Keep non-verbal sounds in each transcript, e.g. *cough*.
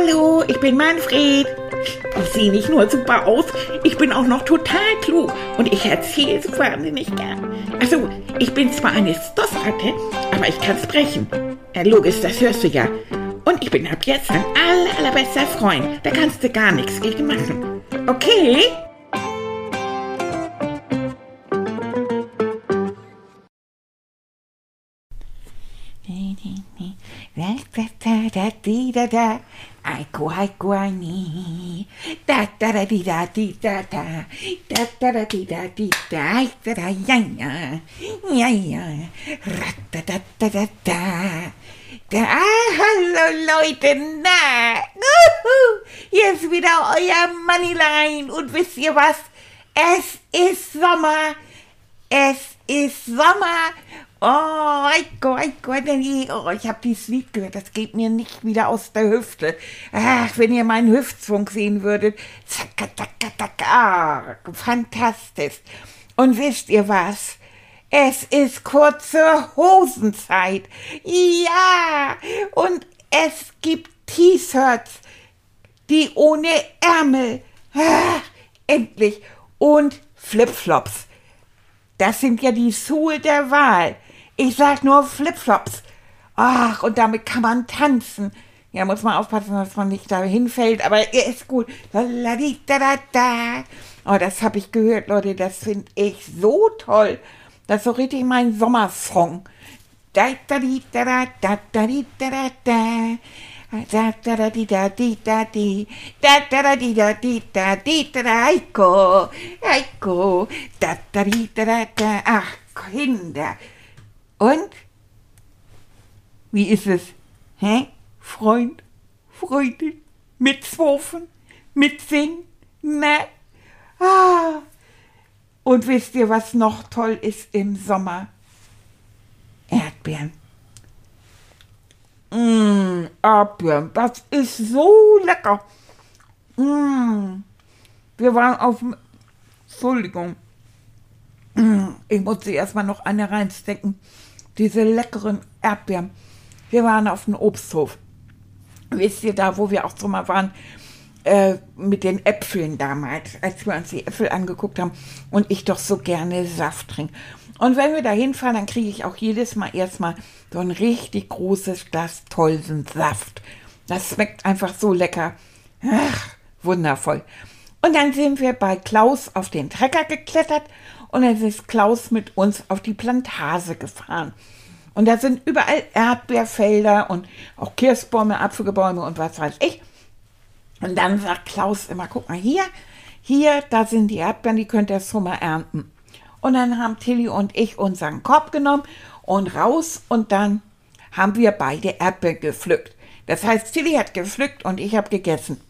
Hallo, ich bin Manfred. Ich sehe nicht nur super aus, ich bin auch noch total klug und ich erzähle so wahnsinnig gern. Also, ich bin zwar eine Stoffratte, aber ich kann sprechen. Ja, logisch, das hörst du ja. Und ich bin ab jetzt dein aller, allerbester Freund. Da kannst du gar nichts gegen machen. Okay? Aiko, aiko, ani. Da da da di da di da da. Da da da di da di da. Da da ja ja. Ja ja. Ra da da da da da. Da, ah, hallo Leute, na. Uhu. Hier ist wieder euer Moneyline. Und wisst ihr was? Es ist Sommer. Es ist Sommer. Oh, Eiko, Eiko, oh, ich habe dieses Lied gehört, das geht mir nicht wieder aus der Hüfte. Ach, wenn ihr meinen Hüftzwung sehen würdet. Zack, zack, zack, ah, fantastisch. Und wisst ihr was? Es ist kurze Hosenzeit. Ja, und es gibt T-Shirts, die ohne Ärmel. Ah, endlich. Und Flipflops. Das sind ja die Schuhe der Wahl. Ich sag nur Flipflops. Ach, und damit kann man tanzen. Ja, muss man aufpassen, dass man nicht da hinfällt, aber er ist gut. Oh, das habe ich gehört, Leute, das finde ich so toll. Das ist so richtig mein Sommersong. Ach, Kinder. Und? Wie ist es? Hä? Freund? Freundin? Mitzwurfen? Mitsingen? Ne? Ah. Und wisst ihr, was noch toll ist im Sommer? Erdbeeren. Mmh, Erdbeeren, das ist so lecker. Mmh. Wir waren auf dem. Entschuldigung. Mmh. Ich musste erstmal noch eine reinstecken diese leckeren Erdbeeren. Wir waren auf dem Obsthof. Wisst ihr da, wo wir auch so mal waren, äh, mit den Äpfeln damals, als wir uns die Äpfel angeguckt haben und ich doch so gerne Saft trinke. Und wenn wir da hinfahren, dann kriege ich auch jedes Mal erstmal so ein richtig großes Glas tollen Saft. Das schmeckt einfach so lecker. Ach, wundervoll. Und dann sind wir bei Klaus auf den Trecker geklettert und dann ist Klaus mit uns auf die Plantage gefahren. Und da sind überall Erdbeerfelder und auch Kirschbäume, Apfelgebäume und was weiß ich. Und dann sagt Klaus immer, guck mal hier, hier, da sind die Erdbeeren, die könnt ihr schon mal ernten. Und dann haben Tilly und ich unseren Korb genommen und raus und dann haben wir beide Erdbeeren gepflückt. Das heißt, Tilly hat gepflückt und ich habe gegessen.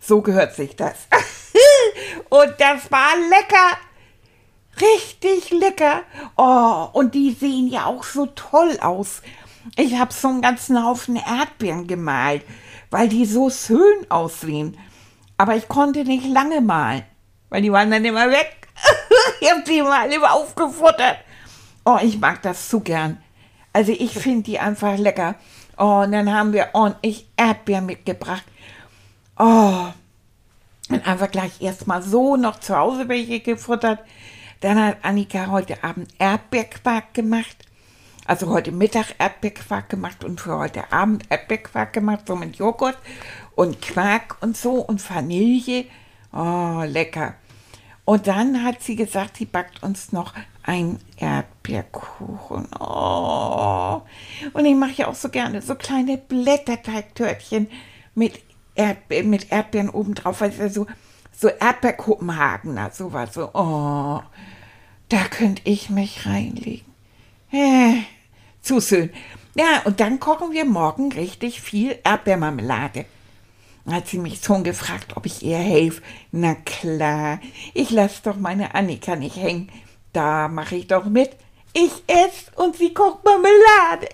So gehört sich das. *laughs* und das war lecker. Richtig lecker. Oh, und die sehen ja auch so toll aus. Ich habe so einen ganzen Haufen Erdbeeren gemalt, weil die so schön aussehen. Aber ich konnte nicht lange malen, weil die waren dann immer weg. *laughs* ich habe die mal immer aufgefuttert. Oh, ich mag das so gern. Also ich finde die einfach lecker. Oh, und dann haben wir ordentlich Erdbeeren mitgebracht. Oh, und einfach gleich erstmal so noch zu Hause welche gefuttert. Dann hat Annika heute Abend Erdbeerquark gemacht. Also heute Mittag Erdbeerquark gemacht und für heute Abend Erdbeerquark gemacht, so mit Joghurt und Quark und so und Vanille. Oh, lecker. Und dann hat sie gesagt, sie backt uns noch ein Erdbeerkuchen. Oh. Und ich mache ja auch so gerne so kleine Blätterteigtörtchen mit, Erdbe mit Erdbeeren obendrauf, weil es ja so, so Erdbeerkopenhagener, sowas. So, oh. Da könnte ich mich reinlegen. Äh, zu schön. Ja, und dann kochen wir morgen richtig viel Erdbeermarmelade. Hat sie mich schon gefragt, ob ich ihr helfe. Na klar, ich lasse doch meine Annika nicht hängen. Da mache ich doch mit. Ich esse und sie kocht Marmelade.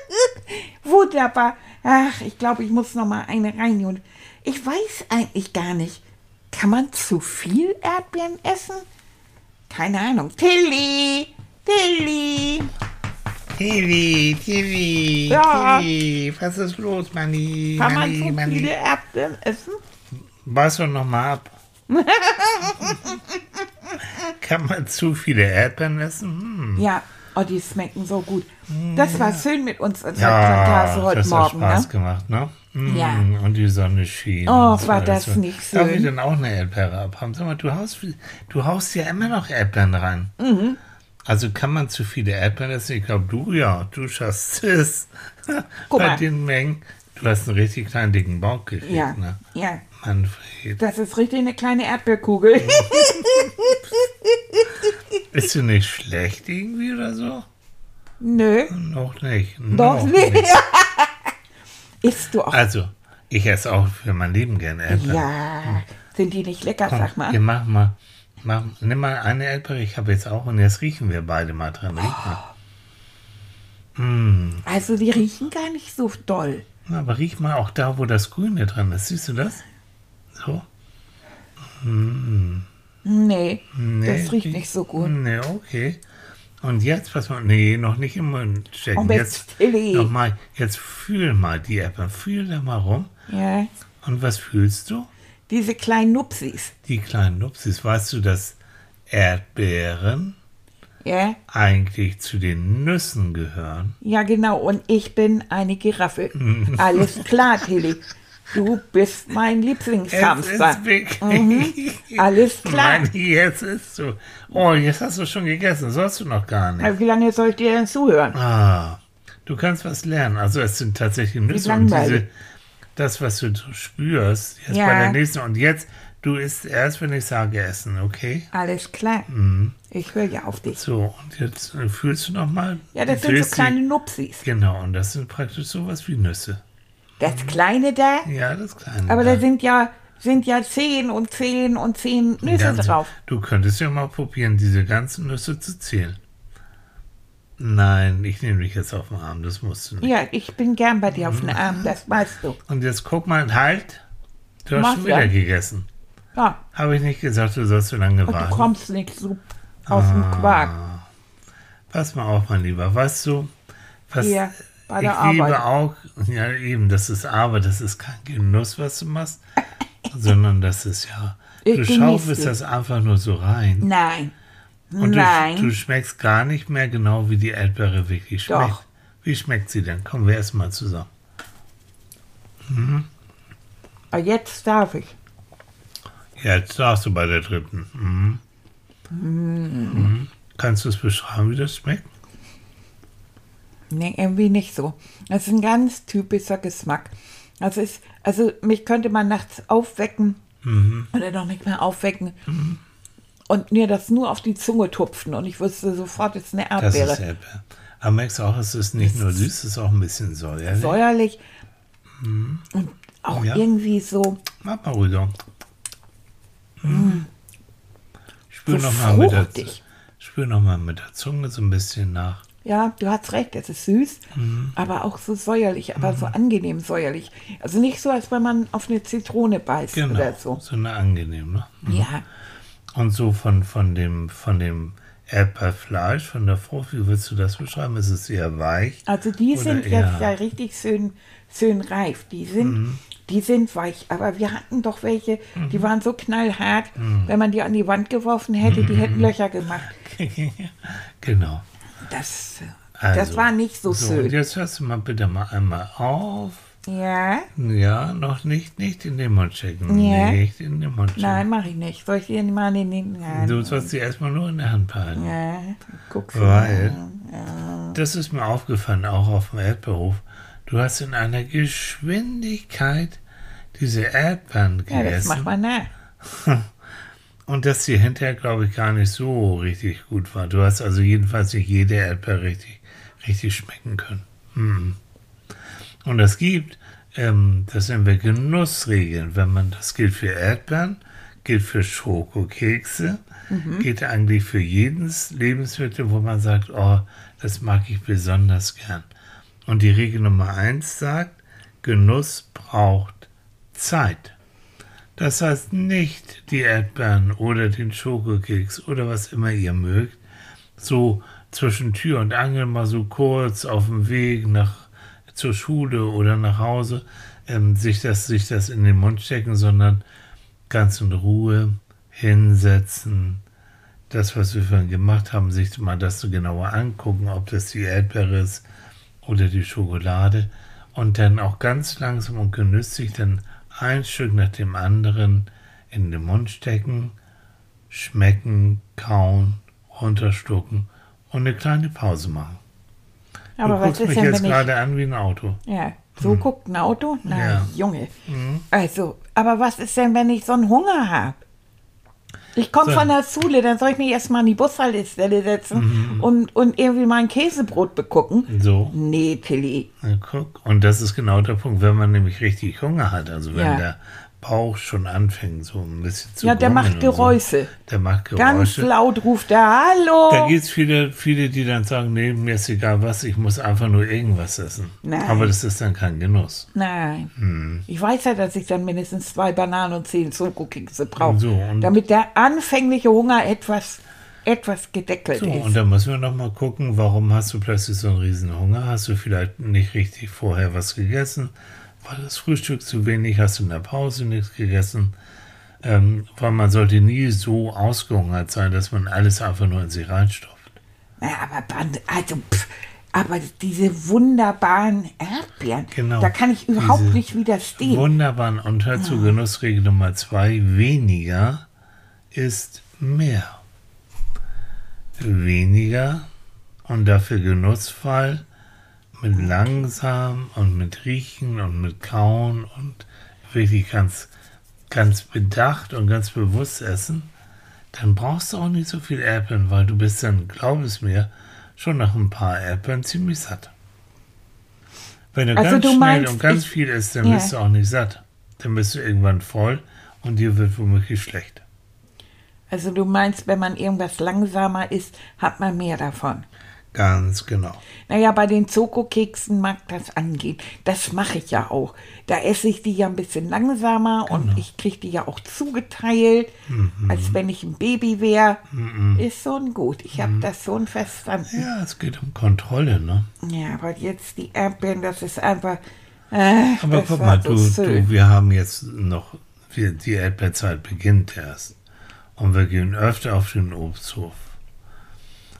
*laughs* Wunderbar. Ach, ich glaube, ich muss noch mal eine rein. ich weiß eigentlich gar nicht, kann man zu viel Erdbeeren essen? Keine Ahnung. Tilly! Tilly! Tilly, Tilly, Ja. Tilly, was ist los, Manni? Kann man Manni, so Manni? viele Erdbeeren essen? Beiß doch noch mal ab. *laughs* Kann man zu viele Erdbeeren essen? Hm. Ja, oh, die schmecken so gut. Das war schön mit uns als Ja, Plantage heute das Morgen. hat Spaß Ne? gemacht, ne? Mm, Ja. Und die Sonne schien. Oh, war das so. nicht Darf ich schön? denn auch eine Erdbeere abhaben? Sag mal, du haust, du haust ja immer noch Erdbeeren rein. Mhm. Also kann man zu viele Erdbeeren essen? Ich glaube, du ja, du schaffst es. *laughs* Guck Bei mal. den Mengen. Du hast einen richtig kleinen, dicken Bauch gekriegt, Ja, ne? ja. Manfred. Das ist richtig eine kleine Erdbeerkugel. *laughs* *laughs* Ist du nicht schlecht irgendwie oder so? Nö, Noch nicht. noch nicht. *laughs* Isst du auch? Also, ich esse auch für mein Leben gerne Erdbeeren. Ja, sind die nicht lecker, Komm, sag mal? Wir machen mal. Mach, nimm mal eine Erdbeere, ich habe jetzt auch und jetzt riechen wir beide mal dran. Mal. Mm, Also die riechen gar nicht so doll. na, aber riech mal auch da, wo das Grüne dran ist. Siehst du das? So? Nee, Nee, das riecht riech- nicht so gut. Nee, okay. Und jetzt, pass mal, nee, noch nicht im Mund stecken. Und jetzt jetzt noch mal, jetzt fühl mal die Erdbeeren. Fühl da mal rum. Ja, Und was fühlst du? diese kleinen Nupsis. Die kleinen Nupsis. Weißt du, dass Erdbeeren Ja, eigentlich zu den Nüssen gehören? ja genau. Und ich bin eine Giraffe. *laughs* Alles klar, Tilly. Du bist mein Lieblingshamster. Mhm. Alles *laughs* klar. Mann, jetzt ist so. Oh, jetzt hast du schon gegessen. Sollst du noch gar nicht. Aber Wie lange soll ich dir denn zuhören? Ah, du kannst was lernen. Also es sind tatsächlich Nüsse und diese, das, was du spürst, jetzt Ja. bei der nächsten. Und jetzt, du isst erst, wenn ich sage essen, okay? Alles klar. Ich höre ja auf dich. So, und jetzt äh, fühlst du noch mal. Ja, das sind so kleine Nupsis. Genau, und das sind praktisch sowas wie Nüsse. Das kleine da, Ja, das kleine. aber da sind ja, sind ja zehn und zehn und zehn Nüsse Ganze- drauf. Du könntest ja mal probieren, diese ganzen Nüsse zu zählen. Nein, ich nehme dich jetzt auf den Arm, das musst du nicht. Ja, ich bin gern bei dir auf den Arm, das weißt du. Und jetzt guck mal, halt. Du hast Mach schon wieder ja. gegessen. Ja, Habe ich nicht gesagt, du sollst so lange und du warten. kommst nicht so aus dem Ah. Quark. Pass mal auf, mein Lieber. Weißt du, was Hier, bei ich der liebe Arbeit. auch, ja eben, das ist aber, das ist kein Genuss, was du machst, sondern das ist ja, Ich du schaufelst das einfach nur so rein. Nein, Und du, nein. du schmeckst gar nicht mehr genau, wie die Erdbeere wirklich schmeckt. Doch. Wie schmeckt sie denn? Kommen wir erstmal zusammen. Aber jetzt darf ich. Jetzt darfst du bei der dritten. Mhm. Mhm. Kannst du es beschreiben, wie das schmeckt? Nee, irgendwie nicht so. Das ist ein ganz typischer Geschmack. Also, ist, also mich könnte man nachts aufwecken Mhm. oder noch nicht mehr aufwecken und mir das nur auf die Zunge tupfen und ich wüsste sofort, es ist eine Das Erdbeere. ist Erdbeere. Aber merkst du auch, es ist nicht nur süß, es ist auch ein bisschen säuerlich. Säuerlich und auch Mhm. Ja. irgendwie so, Mach mal ruhiger. Mhm. Spür so noch mal mit der, spür noch mal mit der Zunge so ein bisschen nach. Ja, du hast recht, es ist süß, Mhm. aber auch so säuerlich, aber so angenehm säuerlich. Also nicht so, als wenn man auf eine Zitrone beißt Genau. oder so. So eine angenehme. Ne? Ja, Und so von, von dem, von dem Erdbeerfleisch, von der Frucht, wie würdest du das beschreiben? Ist es eher weich? also die sind jetzt ja richtig schön, schön reif. Die sind, Mhm. die sind weich, aber wir hatten doch welche, die waren so knallhart, Mhm. wenn man die an die Wand geworfen hätte, die hätten Löcher gemacht. *laughs* genau. Das, Also, das war nicht so, Und schön. jetzt hörst du mal bitte mal einmal auf. Ja, Ja, noch nicht, nicht in den Mund checken. Ja. Nicht in den Mund checken. nein, mache ich nicht. Soll ich dir mal in den... Ja, Du sollst sie erstmal nur in der Hand behalten. ja guckst du Weil, mal. das ist mir aufgefallen, auch auf dem Erdbeerhof, du hast in einer Geschwindigkeit diese Erdbeeren Ja, das gegessen. macht man nach. *laughs* und dass sie hinterher, glaube ich, gar nicht so richtig gut war. Du hast also jedenfalls nicht jede Erdbeere richtig, richtig schmecken können. Mhm. Und es gibt, ähm, das nennen wir Genussregeln. Wenn man, das gilt für Erdbeeren, gilt für Schokokekse, gilt eigentlich für jedes Lebensmittel, wo man sagt, oh, das mag ich besonders gern. Und die Regel Nummer eins sagt, Genuss braucht Zeit. Das heißt nicht die Erdbeeren oder den Schokokeks oder was immer ihr mögt, so zwischen Tür und Angel mal so kurz auf dem Weg nach zur Schule oder nach Hause ähm, sich, das, sich das in den Mund stecken, sondern ganz in Ruhe hinsetzen, das, was wir vorhin gemacht haben, sich mal das so genauer angucken, ob das die Erdbeere ist oder die Schokolade. Und dann auch ganz langsam und genüsslich dann ein Stück nach dem anderen in den Mund stecken, schmecken, kauen, runterstucken und eine kleine Pause machen. Aber du was ist mich denn, jetzt wenn ich... gerade an wie ein Auto. Ja, so guckt ein Auto? Na, Ja. Junge. Mhm. Also, aber was ist denn, wenn ich so einen Hunger habe? Ich komme So. von der Schule, dann soll ich mich erstmal an die Bushaltestelle setzen Mhm. und, und irgendwie mein Käsebrot begucken. So, Nee, Tilly. na, guck. Und das ist genau der Punkt, wenn man nämlich richtig Hunger hat, also wenn Ja. der Bauch schon anfängt, so ein bisschen zu Ja, der macht und so. Geräusche. Der macht Ganz Geräusche. laut ruft er, hallo. Da gibt es viele, viele, die dann sagen, nee, mir ist egal was, ich muss einfach nur irgendwas essen. Nein. Aber das ist dann kein Genuss. Nein. Hm. Ich weiß ja, dass ich dann mindestens zwei Bananen und zehn Schokokekse brauche. So, damit der anfängliche Hunger etwas, etwas gedeckelt So, ist. und da müssen wir noch mal gucken, warum hast du plötzlich so einen riesen Hunger? Hast du vielleicht nicht richtig vorher was gegessen? War das Frühstück zu wenig? Hast du in der Pause nichts gegessen? Ähm, weil man sollte nie so ausgehungert sein, dass man alles einfach nur in sich reinstopft. Na, aber, also, pff, aber diese wunderbaren Erdbeeren, Genau. da kann ich überhaupt nicht widerstehen. Wunderbar. Und hör zu Genussregel Nummer zwei. Weniger ist mehr. Weniger und dafür genussvoll mit langsam und mit Riechen und mit Kauen und wirklich ganz, ganz bedacht und ganz bewusst essen, dann brauchst du auch nicht so viel Erdbeeren, weil du bist dann, glaub es mir, schon nach ein paar Erdbeeren ziemlich satt. Wenn du Also ganz du schnell meinst, und ganz ich- viel isst, dann Ja. bist du auch nicht satt. Dann bist du irgendwann voll und dir wird womöglich schlecht. Also du meinst, wenn man irgendwas langsamer isst, hat man mehr davon. Ganz genau. Naja, bei den Zokokeksen mag das angehen. Das mache ich ja auch. Da esse ich die ja ein bisschen langsamer Genau. und ich kriege die ja auch zugeteilt, Mhm. als wenn ich ein Baby wäre. Ist schon gut. Ich Mhm. habe das schon verstanden. Ja, es geht um Kontrolle, ne? Ja, aber jetzt die Erdbeeren, das ist einfach. Äh, Aber guck mal, so du, du, wir haben jetzt noch, wir, die Erdbeerzeit beginnt erst. Und wir gehen öfter auf den Obsthof.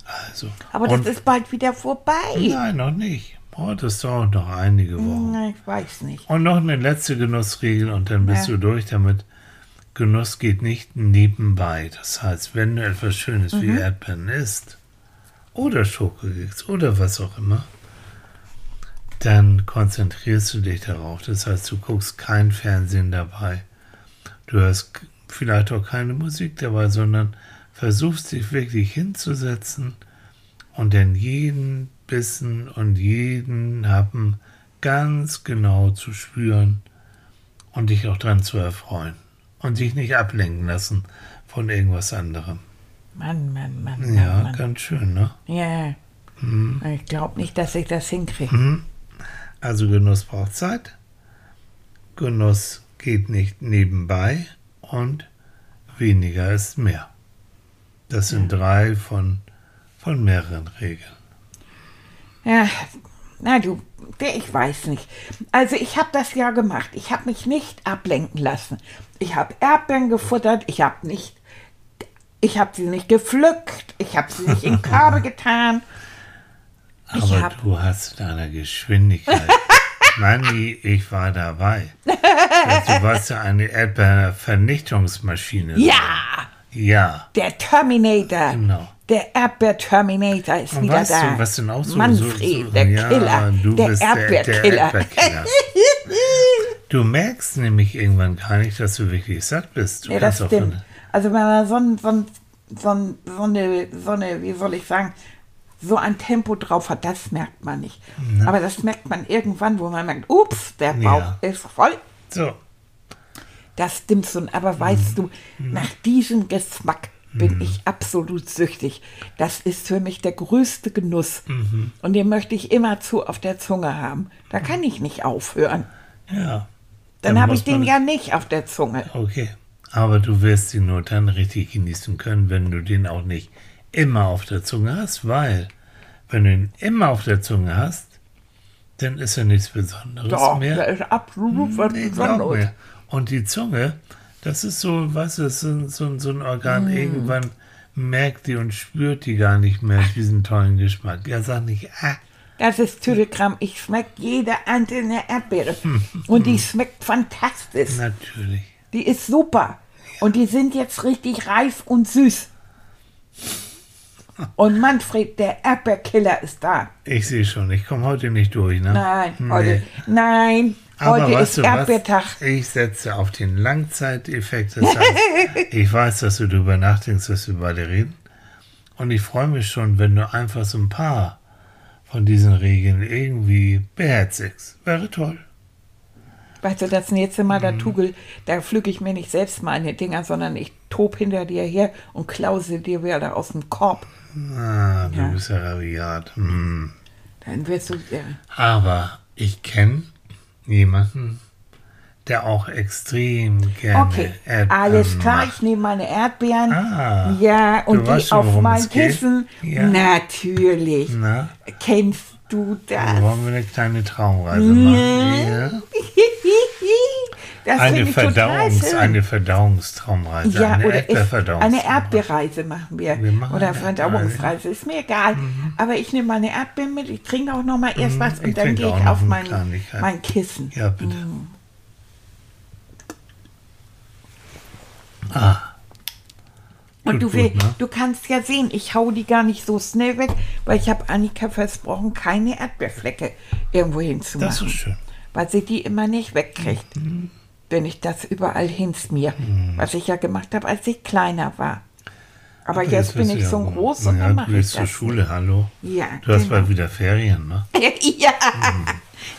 Also. Aber das ist bald wieder vorbei. Nein, noch nicht. Oh, das dauert noch einige Wochen. Na, ich weiß nicht. Und noch eine letzte Genussregel und dann bist Ja. du durch damit. Genuss geht nicht nebenbei. Das heißt, wenn du etwas Schönes Mhm. wie Erdbeeren isst oder Schokokeks oder was auch immer, dann konzentrierst du dich darauf. Das heißt, du guckst kein Fernsehen dabei. Du hörst vielleicht auch keine Musik dabei, sondern versuchst dich wirklich hinzusetzen und dann jeden Bissen und jeden Happen ganz genau zu spüren und dich auch dran zu erfreuen und dich nicht ablenken lassen von irgendwas anderem. Mann, Mann, Mann, Ja, Mann, Mann. ganz schön, ne? Ja. Mhm. Ich glaube nicht, dass ich das hinkriege. Also Genuss braucht Zeit, Genuss geht nicht nebenbei und weniger ist mehr. Das sind drei von, von mehreren Regeln. Ja, na du, ich weiß nicht. Also ich habe das ja gemacht. Ich habe mich nicht ablenken lassen. Ich habe Erdbeeren gefuttert. Ich habe nicht, ich habe sie nicht gepflückt. Ich habe sie nicht in *laughs* Körbe getan. Aber hab- du hast deine Geschwindigkeit. *laughs* Manni, ich war dabei. Also, du warst ja eine Erdbeervernichtungsmaschine. Ja, Ja. der Terminator. Genau. Der Erdbeer-Terminator ist wieder weißt da. du, was denn auch so... Manfred, so, so, der ja, Killer. Du der bist der, der Erdbeerkiller. *laughs* Du merkst nämlich irgendwann gar nicht, dass du wirklich satt bist. Du Ja, das stimmt. Also wenn man so, ein, so, ein, so, ein, so, eine, so eine, wie soll ich sagen, so ein Tempo drauf hat, das merkt man nicht. Aber das merkt man irgendwann, wo man merkt, ups, der Bauch Ja. ist voll. So, Das stimmt schon. Aber weißt du, nach diesem Geschmack bin ich absolut süchtig. Das ist für mich der größte Genuss. Und den möchte ich immerzu auf der Zunge haben. Da kann ich nicht aufhören. ja. Dann, habe muss ich den ja nicht auf der Zunge. Okay. Aber du wirst ihn nur dann richtig genießen können, wenn du den auch nicht immer auf der Zunge hast, weil Wenn du ihn immer auf der Zunge hast, dann ist er nichts Besonderes Doch, mehr. der ist absolut was Nee, Besonderes. Und die Zunge, das ist so, was ist so, so, ein Organ, Mm. irgendwann merkt die und spürt die gar nicht mehr diesen tollen Geschmack. Ja, sag nicht, ah, Das ist Telegramm. Ich schmecke jede einzelne Erdbeere. *laughs* Und die schmeckt fantastisch. natürlich. Die ist super. Und die sind jetzt richtig reif und süß. Und Manfred, der Erdbeerkiller, ist da. Ich sehe schon, ich komme heute nicht durch, ne? Nein, Nee. heute, nein, Aber heute weißt ist du was? Erdbeertag. Ich setze auf den Langzeiteffekt. Das heißt, *laughs* ich weiß, dass du darüber nachdenkst, dass wir beide reden. Und ich freue mich schon, wenn du einfach so ein paar von diesen Regeln irgendwie beherzigst. Wäre toll. Weißt du, das nächste Mal, Mhm. der Tugel, da pflücke ich mir nicht selbst meine Dinger, sondern ich tob hinter dir her und klause dir wieder aus dem Korb. Ah, du Ja. bist ja rabiat. Hm. Dann wirst du, ja, Aber ich kenne jemanden, der auch extrem gerne Okay, Erdbeeren alles klar, macht. ich nehme meine Erdbeeren. Ah, ja, und du die weißt schon, auf mein? Kissen. Ja. Natürlich. Na, Kennst du das? wollen wir eine kleine Traumreise machen? Ja. *laughs* das Eine, ich Verdauungs-, eine Verdauungstraumreise, ja, eine oder ist, eine Erdbeerreise machen wir. Wir machen oder eine Verdauungsreise, ist mir egal. Aber ich nehme meine Erdbeeren mit, ich trinke auch noch mal erst was ich und dann trinke gehe ich auf mein, mein Kissen. Ja, bitte. Mm. Ah, Und du, gut, will, ne? du kannst ja sehen, ich hau die gar nicht so schnell weg, weil ich habe Annika versprochen, keine Erdbeerflecke irgendwo das hinzumachen. ist schön. weil sie die immer nicht wegkriegt, wenn ich das überall hinsmier, was ich ja gemacht habe, als ich kleiner war. Aber, jetzt, bin bist ich so ja- groß und ja, dann du mache ich gehst zur das. Schule, hallo. Ja, Du hast genau. bald wieder Ferien, ne? *laughs* ja,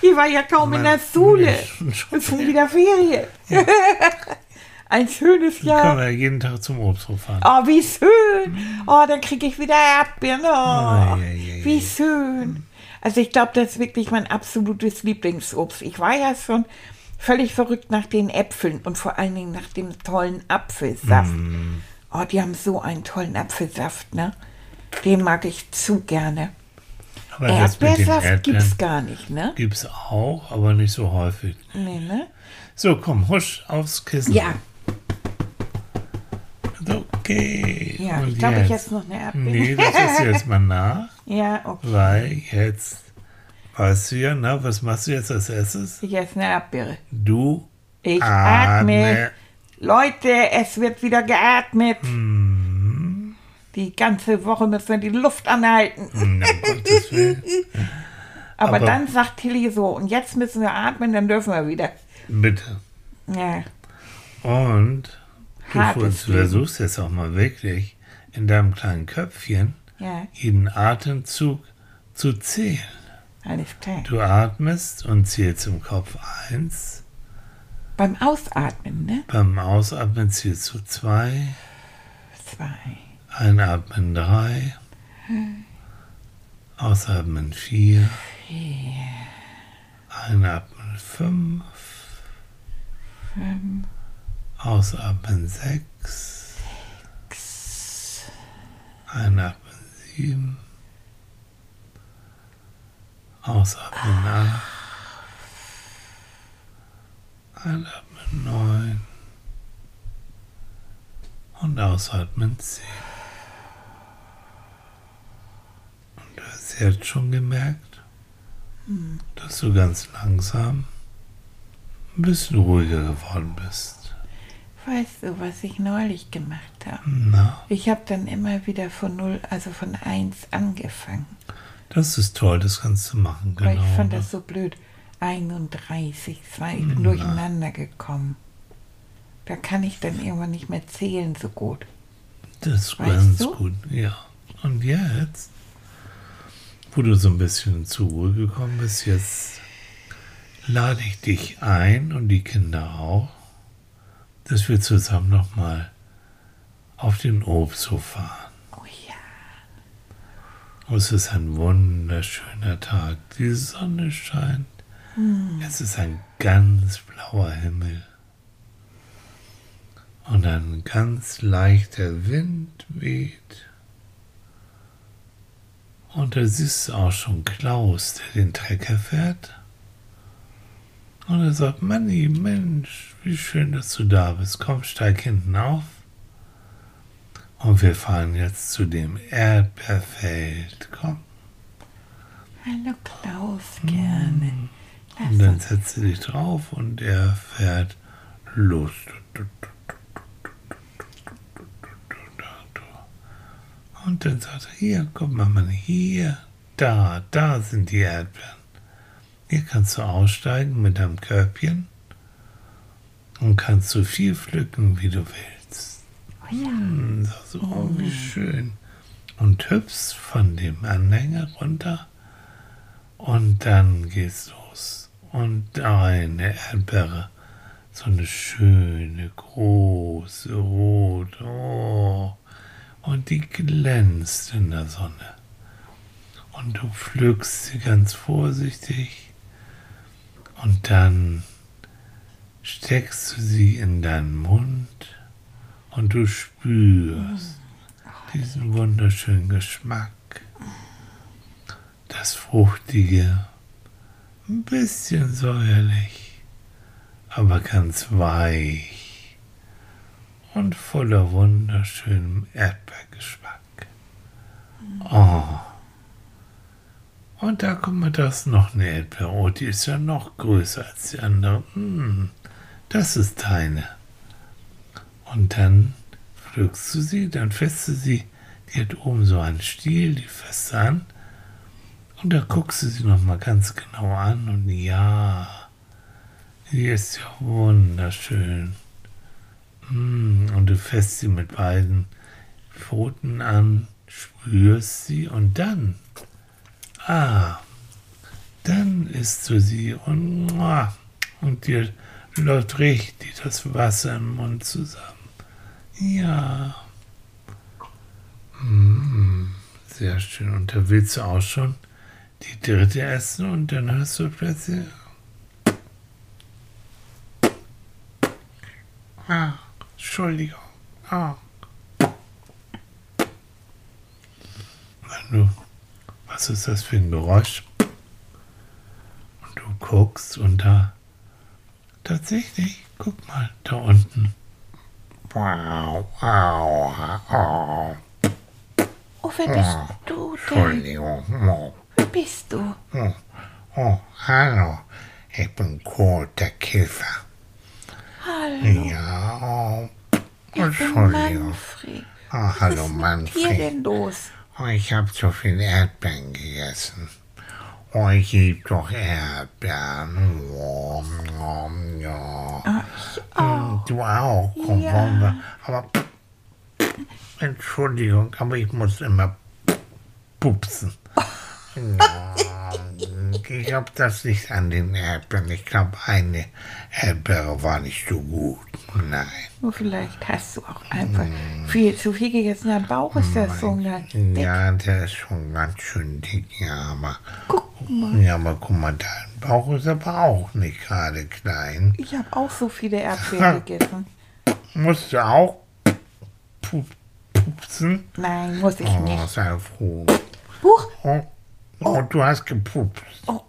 ich war ja kaum in der Schule. Ist schon wieder Ferien. *laughs* Ein schönes Jahr. wir jeden Tag zum Obsthof fahren. Oh, wie schön. Oh, dann kriege ich wieder Erdbeeren. Oh, Ei, ei, ei, wie ei. schön. Also ich glaube, das ist wirklich mein absolutes Lieblingsobst. Ich war ja schon völlig verrückt nach den Äpfeln und vor allen Dingen nach dem tollen Apfelsaft. Mm. Oh, die haben so einen tollen Apfelsaft, ne? Den mag ich zu gerne. Aber Erdbeersaft gibt's Erdbeeren gar nicht, ne? gibt's auch, aber nicht so häufig. Nee, ne? So, komm, husch aufs Kissen. Ja, Okay. ja. Ich glaube, ich jetzt? noch eine Erdbeere. Nee, das ist jetzt mal *laughs* nach, ja, okay. weil jetzt weißt du ja, na, was machst du jetzt als erstes? Ich esse eine Erdbeere. Du Ich atme. atme. Leute, es wird wieder geatmet. Hm. Die ganze Woche müssen wir die Luft anhalten. Na. *laughs* Aber, Aber- dann sagt Tilly so, und jetzt müssen wir atmen, dann dürfen wir wieder. Bitte. Ja, Und du Hartes vers- versuchst jetzt auch mal wirklich in deinem kleinen Köpfchen ja, jeden Atemzug zu zählen. Du atmest und zählst im Kopf eins. Beim Ausatmen, ne? Beim Ausatmen zählst du zwei. Zwei. Einatmen drei. Ausatmen vier. Einatmen fünf. Ausatmen sechs. Einatmen sieben. Ausatmen acht. Einatmen neun. Und ausatmen zehn. Und du hast jetzt schon gemerkt, dass du ganz langsam ein bisschen ruhiger geworden bist. Weißt du, was ich neulich gemacht habe? Na, Ich habe dann immer wieder von null, also von eins angefangen. Das ist toll, das kannst du machen, genau. Weil ich fand das so blöd. 31, zwei, ich bin durcheinander gekommen. Da kann ich dann irgendwann nicht mehr zählen so gut. Das ist Weißt ganz du? gut, ja. Und jetzt, wo du so ein bisschen zur Ruhe gekommen bist, jetzt lade ich dich ein und die Kinder auch, dass wir zusammen nochmal auf den Obsthof fahren. Es ist ein wunderschöner Tag. Die Sonne scheint. Es ist ein ganz blauer Himmel. Und ein ganz leichter Wind weht. Und da siehst du auch schon Klaus, der den Trecker fährt. Und er sagt, Manni, Mensch, wie schön, dass du da bist. Komm, steig hinten auf. Und wir fahren jetzt zu dem Erdbeerfeld. Komm. Hallo Klaus, gerne. Und dann setzt du dich drauf und er fährt los. Und dann sagt er, hier, guck mal, Mann, hier, da, da sind die Erdbeeren. Hier kannst du aussteigen mit deinem Körbchen und kannst so viel pflücken, wie du willst. Hm, so, oh, wie schön. Und hüpfst von dem Anhänger runter und dann geht's los. Und eine Erdbeere, so eine schöne, große, rote, oh, und die glänzt in der Sonne. Und du pflückst sie ganz vorsichtig. Und dann steckst du sie in deinen Mund und du spürst diesen wunderschönen Geschmack, das Fruchtige, ein bisschen säuerlich, aber ganz weich und voller wunderschönem Erdbeergeschmack. Oh. Und da kommt mir das noch eine Erdbeere. Oh, die ist ja noch größer als die andere. Hm, das ist deine. Und dann pflückst du sie, dann fässt du sie. Die hat oben so einen Stiel, die fässt du an. Und da guckst du sie nochmal ganz genau an. Und ja, die ist ja wunderschön. Mm, Und du fässt sie mit beiden Pfoten an, spürst sie und dann, ah, dann isst du sie und, und dir läuft richtig das Wasser im Mund zusammen. Ja. Sehr schön. Und da willst du auch schon die dritte essen und dann hast du plötzlich. Ah, Entschuldigung. Ah. Du, was ist das für ein Geräusch? Und du guckst und da, tatsächlich, guck mal, da unten. Wow, wow, wow. Oh, wer bist du denn? Entschuldigung. Oh, Wer bist du? oh, oh, hallo. Ich bin Kurt, der Käfer. Hallo, Ja, oh, ich bin Entschuldigung. Manfred. Oh, hallo, Was ist mit dir Manfred. denn los? Oh, ich habe so viel Erdbeeren gegessen. Ich liebe doch Erdbeeren. Ja. Ich auch. Du auch. Komm, Ja. wollen wir. Aber Entschuldigung, aber ich muss immer pupsen. Ja, ich glaube, das liegt an den Erdbeeren. Ich glaube, eine Erdbeere war nicht so gut. Nein. Nur vielleicht hast du auch einfach viel zu viel gegessen. Dein Bauch ist ja so ganz dick. Ja, der ist schon ganz schön dick, ja, aber. Guck mal, Ja, aber guck mal, dein Bauch ist aber auch nicht gerade klein. ich habe auch so viele Erdbeeren gegessen. Musst du auch pup pupsen? Nein, muss ich Oh, nicht. sei froh. Huch, Oh, oh, du hast gepupst. oh,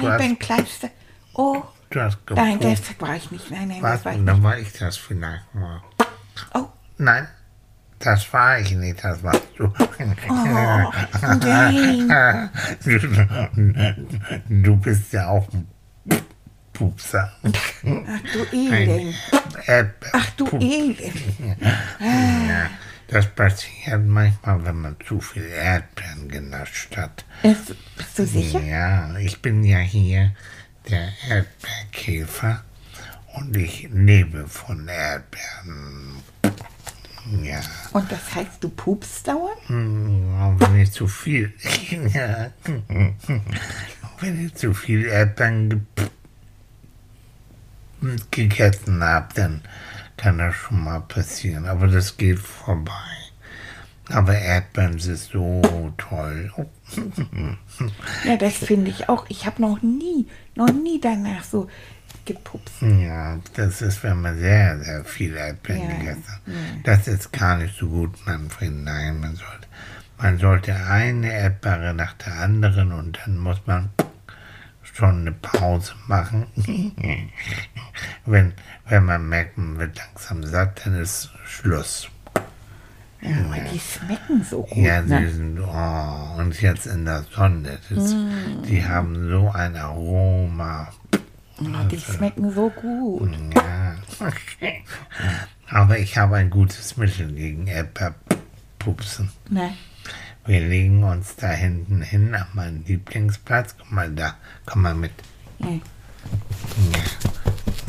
Scheibenkleister. Oh, Du hast nein, gepupst. das war ich nicht. Nein, nein, Was? das war ich nicht. dann war ich das vielleicht mal. Oh, Nein, das war ich nicht, das warst du. Oh, nein. *laughs* Du, du bist ja auch ein Pupser. Ach du Elend. Ach du Elend. Ja, das passiert manchmal, wenn man zu viel Erdbeeren genascht hat. Ist, bist du sicher? Ja, ich bin ja hier der Erdbeerkäfer und ich lebe von Erdbeeren. Ja, Und das heißt, du pupst dauernd? wenn ich zu viel, *laughs* ja, wenn ich zu viel Erdbeeren ge gegessen habe, dann kann das schon mal passieren. Aber das geht vorbei. Aber Erdbeeren sind so toll. Oh. Ja, das finde ich auch. Ich habe noch nie, noch nie danach so gepupst. Ja, das ist, wenn man sehr, sehr viel Erdbeeren Ja, gegessen hat. Das ist gar nicht so gut, Manfred. Nein, man sollte man sollte eine Erdbeere nach der anderen und dann muss man schon eine Pause machen. *laughs* wenn, wenn man merkt, man wird langsam satt, dann ist Schluss. Ja, aber die schmecken so gut. Ja, sie ne? sind, oh, und jetzt in der Sonne, das, die haben so ein Aroma. Ja, die schmecken so gut. Ja. Aber ich habe ein gutes Mittel gegen Erdbeerpupsen. Ne? Wir legen uns da hinten hin an meinen Lieblingsplatz. Guck mal da, komm mal mit. Ja. Ja.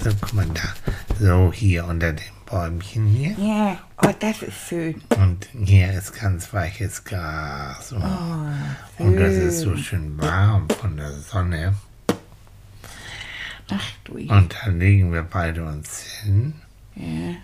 So, guck mal da. So, hier unter dem Bäumchen hier. ja, oh, das ist schön. Und hier ist ganz weiches Gras. Und, und das ist so schön warm von der Sonne. Ach du, Und da legen wir beide uns hin. ja.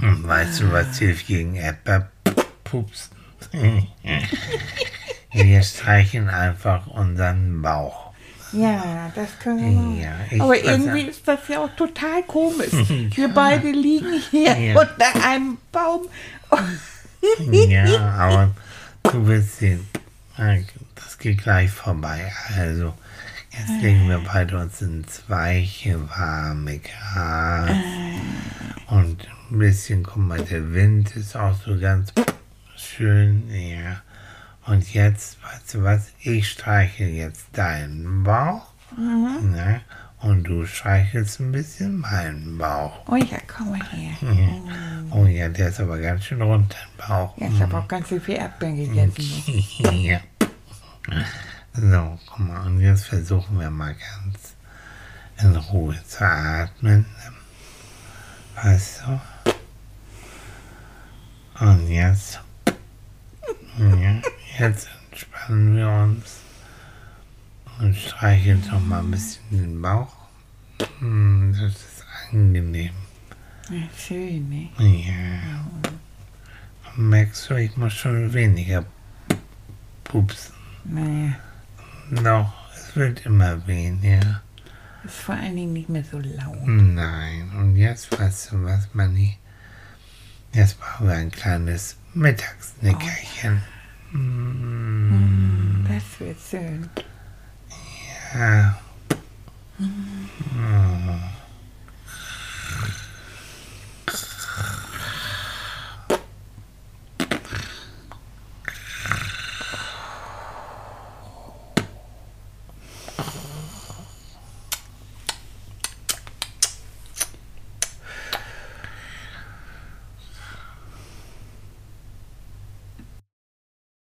Und weißt du, was hilft gegen Erdbeerpupsen? *laughs* wir streichen einfach unseren Bauch. Ja, das können wir. Ja, Aber irgendwie ist das ja auch total komisch. *laughs* Wir beide liegen hier Ja. unter einem Baum. *laughs* Ja, aber du wirst sehen, das geht gleich vorbei. Also, jetzt legen wir beide uns ins weiche, warme Gras. Und ein bisschen, guck mal, der Wind ist auch so ganz schön, ja. Und jetzt, weißt du was, ich streiche jetzt deinen Bauch. Ne? Und du streichelst ein bisschen meinen Bauch. Oh ja, komm mal her. Oh ja, der ist aber ganz schön rund, dein Bauch. Ja, ich habe auch ganz viel Erdbeeren gegessen. *laughs* ja. So, guck mal, und jetzt versuchen wir mal ganz in Ruhe zu atmen. Weißt du? Und jetzt, ja, jetzt entspannen wir uns und streicheln doch mal ein bisschen den Bauch. Hm, Das ist angenehm. Ja, schön, ne? Ja. Merkst du, ich muss schon weniger pupsen. Naja, Doch, es wird immer weniger. ist vor allen Dingen nicht mehr so laut. Nein, und jetzt weißt du was, Manni? Jetzt brauchen wir ein kleines Mittagsnickerchen. Mm, Das wird schön. ja. Mm.